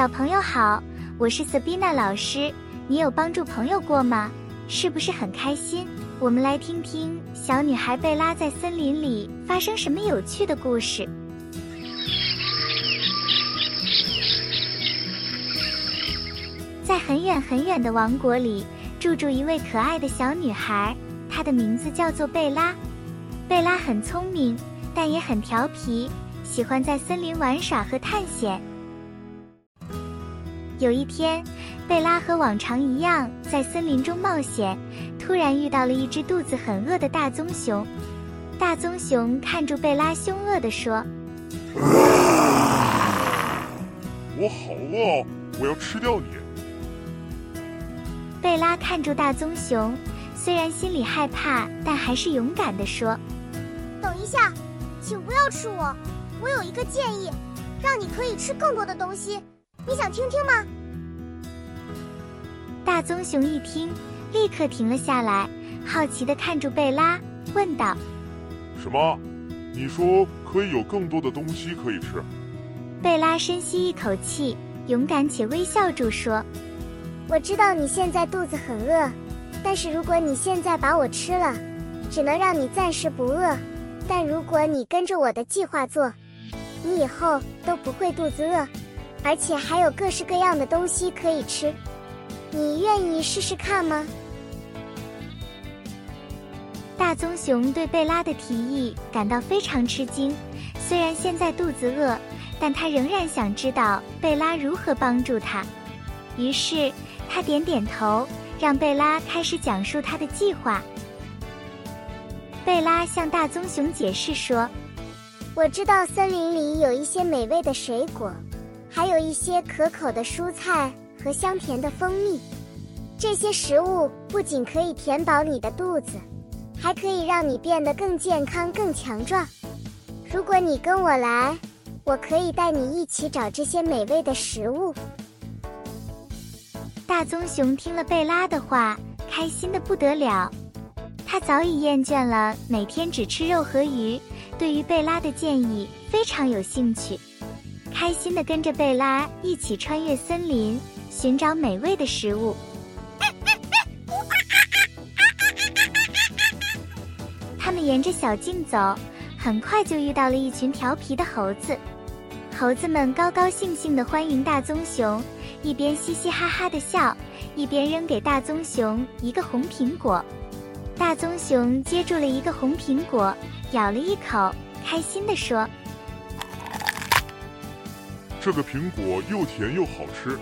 小朋友好，我是 Sabina 老师。你有帮助朋友过吗？是不是很开心？我们来听听小女孩贝拉在森林里发生什么有趣的故事。在很远很远的王国里，住住一位可爱的小女孩，她的名字叫做贝拉。贝拉很聪明，但也很调皮，喜欢在森林玩耍和探险。有一天，贝拉和往常一样在森林中冒险，突然遇到了一只肚子很饿的大棕熊。大棕熊看住贝拉，凶恶地说：“我好饿，我要吃掉你。”贝拉看住大棕熊，虽然心里害怕，但还是勇敢地说：“等一下，请不要吃我，我有一个建议，让你可以吃更多的东西。”你想听听吗？大棕熊一听，立刻停了下来，好奇的看住贝拉，问道：“什么？你说可以有更多的东西可以吃？”贝拉深吸一口气，勇敢且微笑住说：“我知道你现在肚子很饿，但是如果你现在把我吃了，只能让你暂时不饿。但如果你跟着我的计划做，你以后都不会肚子饿。”而且还有各式各样的东西可以吃，你愿意试试看吗？大棕熊对贝拉的提议感到非常吃惊，虽然现在肚子饿，但他仍然想知道贝拉如何帮助他。于是他点点头，让贝拉开始讲述他的计划。贝拉向大棕熊解释说：“我知道森林里有一些美味的水果。”还有一些可口的蔬菜和香甜的蜂蜜，这些食物不仅可以填饱你的肚子，还可以让你变得更健康、更强壮。如果你跟我来，我可以带你一起找这些美味的食物。大棕熊听了贝拉的话，开心的不得了。他早已厌倦了每天只吃肉和鱼，对于贝拉的建议非常有兴趣。开心的跟着贝拉一起穿越森林，寻找美味的食物。他们沿着小径走，很快就遇到了一群调皮的猴子。猴子们高高兴兴的欢迎大棕熊，一边嘻嘻哈哈的笑，一边扔给大棕熊一个红苹果。大棕熊接住了一个红苹果，咬了一口，开心的说。这个苹果又甜又好吃，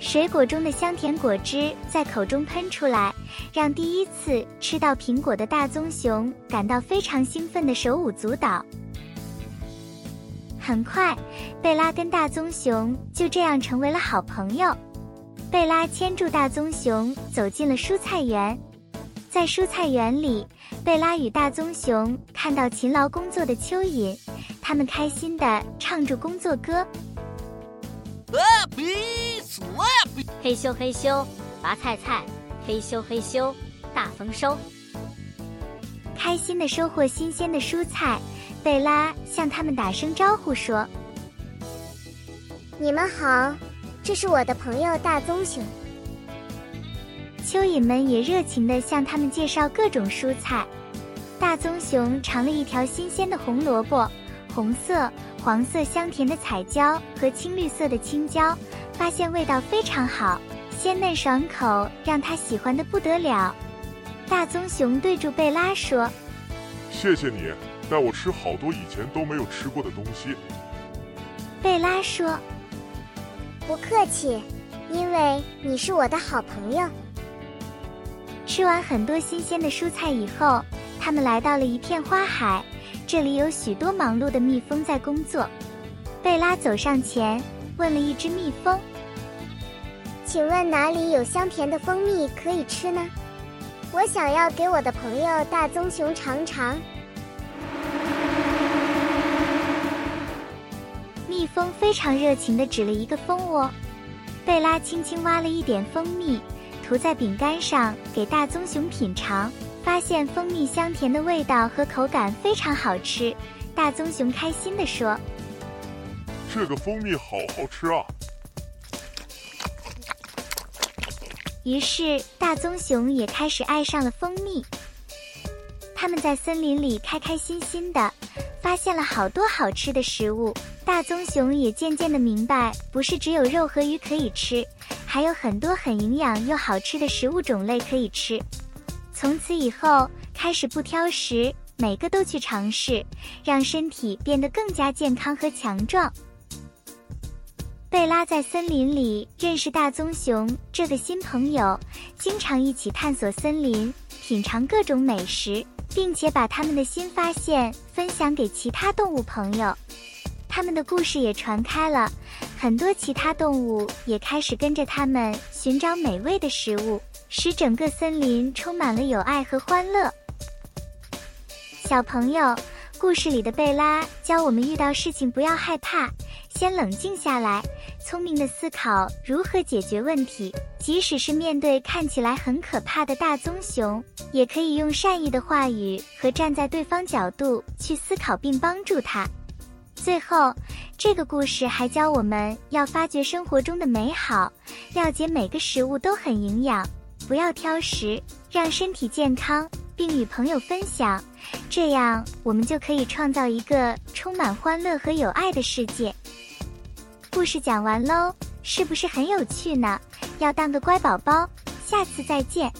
水果中的香甜果汁在口中喷出来，让第一次吃到苹果的大棕熊感到非常兴奋的手舞足蹈。很快，贝拉跟大棕熊就这样成为了好朋友。贝拉牵住大棕熊走进了蔬菜园，在蔬菜园里，贝拉与大棕熊看到勤劳工作的蚯蚓。他们开心地唱着工作歌。嘿咻嘿咻，拔菜菜，嘿咻嘿咻，大丰收。开心地收获新鲜的蔬菜，贝拉向他们打声招呼说：“你们好，这是我的朋友大棕熊。”蚯蚓们也热情地向他们介绍各种蔬菜。大棕熊尝了一条新鲜的红萝卜。红色、黄色香甜的彩椒和青绿色的青椒，发现味道非常好，鲜嫩爽口，让他喜欢的不得了。大棕熊对住贝拉说：“谢谢你带我吃好多以前都没有吃过的东西。”贝拉说：“不客气，因为你是我的好朋友。”吃完很多新鲜的蔬菜以后，他们来到了一片花海。这里有许多忙碌的蜜蜂在工作。贝拉走上前，问了一只蜜蜂：“请问哪里有香甜的蜂蜜可以吃呢？我想要给我的朋友大棕熊尝尝。”蜜蜂非常热情地指了一个蜂窝。贝拉轻轻挖了一点蜂蜜，涂在饼干上，给大棕熊品尝。发现蜂蜜香甜的味道和口感非常好吃，大棕熊开心地说：“这个蜂蜜好好吃啊！于是，大棕熊也开始爱上了蜂蜜。他们在森林里开开心心的，发现了好多好吃的食物。大棕熊也渐渐的明白，不是只有肉和鱼可以吃，还有很多很营养又好吃的食物种类可以吃。从此以后，开始不挑食，每个都去尝试，让身体变得更加健康和强壮。贝拉在森林里认识大棕熊这个新朋友，经常一起探索森林，品尝各种美食，并且把他们的新发现分享给其他动物朋友。他们的故事也传开了，很多其他动物也开始跟着他们寻找美味的食物，使整个森林充满了友爱和欢乐。小朋友，故事里的贝拉教我们遇到事情不要害怕。先冷静下来，聪明的思考如何解决问题。即使是面对看起来很可怕的大棕熊，也可以用善意的话语和站在对方角度去思考并帮助他。最后，这个故事还教我们要发掘生活中的美好，了解每个食物都很营养，不要挑食，让身体健康，并与朋友分享。这样，我们就可以创造一个充满欢乐和友爱的世界。故事讲完喽，是不是很有趣呢？要当个乖宝宝，下次再见。